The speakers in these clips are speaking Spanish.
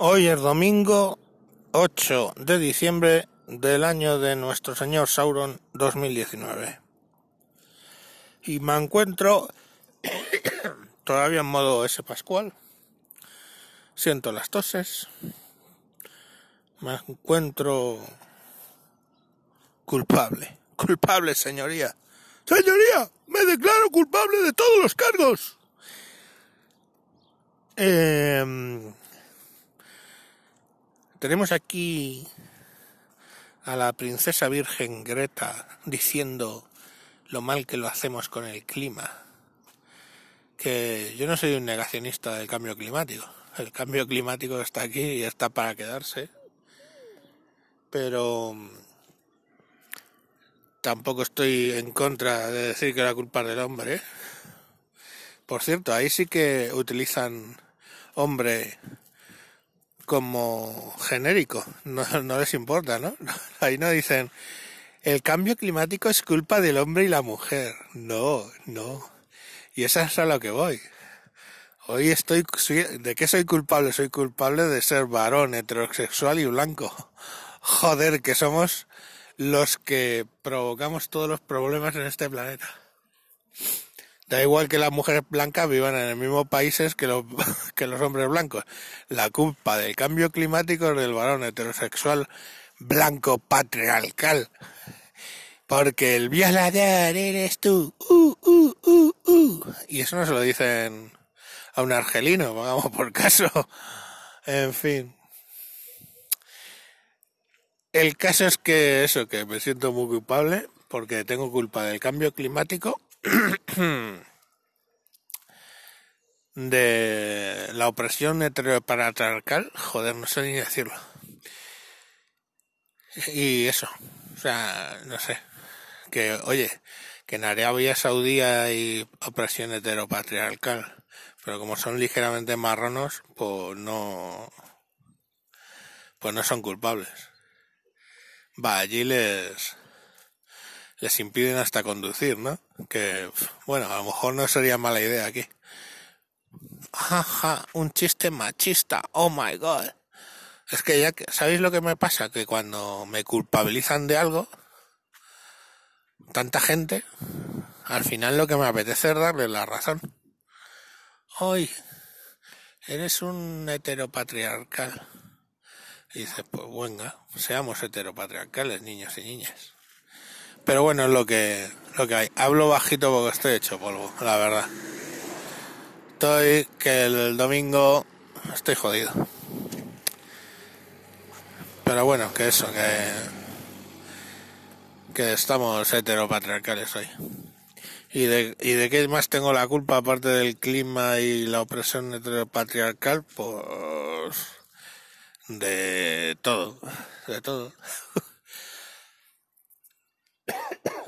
Hoy es domingo 8 de diciembre del año de nuestro señor Sauron 2019. Y me encuentro todavía en modo S Pascual. Siento las toses. Me encuentro culpable. Culpable, señoría. Señoría, me declaro culpable de todos los cargos. Eh, tenemos aquí a la princesa virgen Greta diciendo lo mal que lo hacemos con el clima. Que yo no soy un negacionista del cambio climático. El cambio climático está aquí y está para quedarse. Pero tampoco estoy en contra de decir que la culpa es del hombre. Por cierto, ahí sí que utilizan hombre como genérico, no, les importa, ¿no? Ahí no dicen, el cambio climático es culpa del hombre y la mujer. No, no. Y eso es a lo que voy. Hoy estoy, ¿de qué soy culpable? Soy culpable de ser varón, heterosexual y blanco. Joder, que somos los que provocamos todos los problemas en este planeta. Da igual que las mujeres blancas vivan en el mismo países que los, que los hombres blancos. La culpa del cambio climático es del varón heterosexual blanco patriarcal. Porque el violador eres tú. Uh, uh, uh. Y eso no se lo dicen a un argelino, vamos por caso. En fin. El caso es que eso, que me siento muy culpable porque tengo culpa del cambio climático de la opresión heteropatriarcal, joder, no sé ni decirlo. Y eso, o sea, no sé, que oye, que en Arabia Saudí hay opresión heteropatriarcal, pero como son ligeramente marronos, pues no, pues no son culpables. Va, allí les, les impiden hasta conducir, ¿no? Que, bueno, a lo mejor no sería mala idea aquí. Jaja, un chiste machista, oh my god. Es que ya, ¿sabéis lo que me pasa? Que cuando me culpabilizan de algo, tanta gente, al final lo que me apetece es darle la razón. Hoy, eres un heteropatriarcal. Y dices, pues venga, seamos heteropatriarcales, niños y niñas. Pero bueno, es lo que, lo que hay. Hablo bajito porque estoy hecho polvo, la verdad. Estoy que el domingo estoy jodido. Pero bueno, que eso, que, que estamos heteropatriarcales hoy. ¿Y de, ¿Y de qué más tengo la culpa aparte del clima y la opresión heteropatriarcal? Pues de todo, de todo.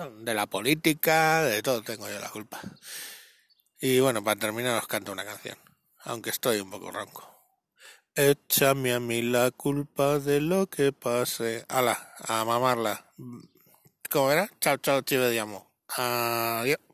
de la política, de todo tengo yo la culpa. Y bueno, para terminar os canto una canción, aunque estoy un poco ronco. Échame a mí la culpa de lo que pase. Ala, a mamarla. ¿Cómo era? Chao, chao, chive de amo. Adiós.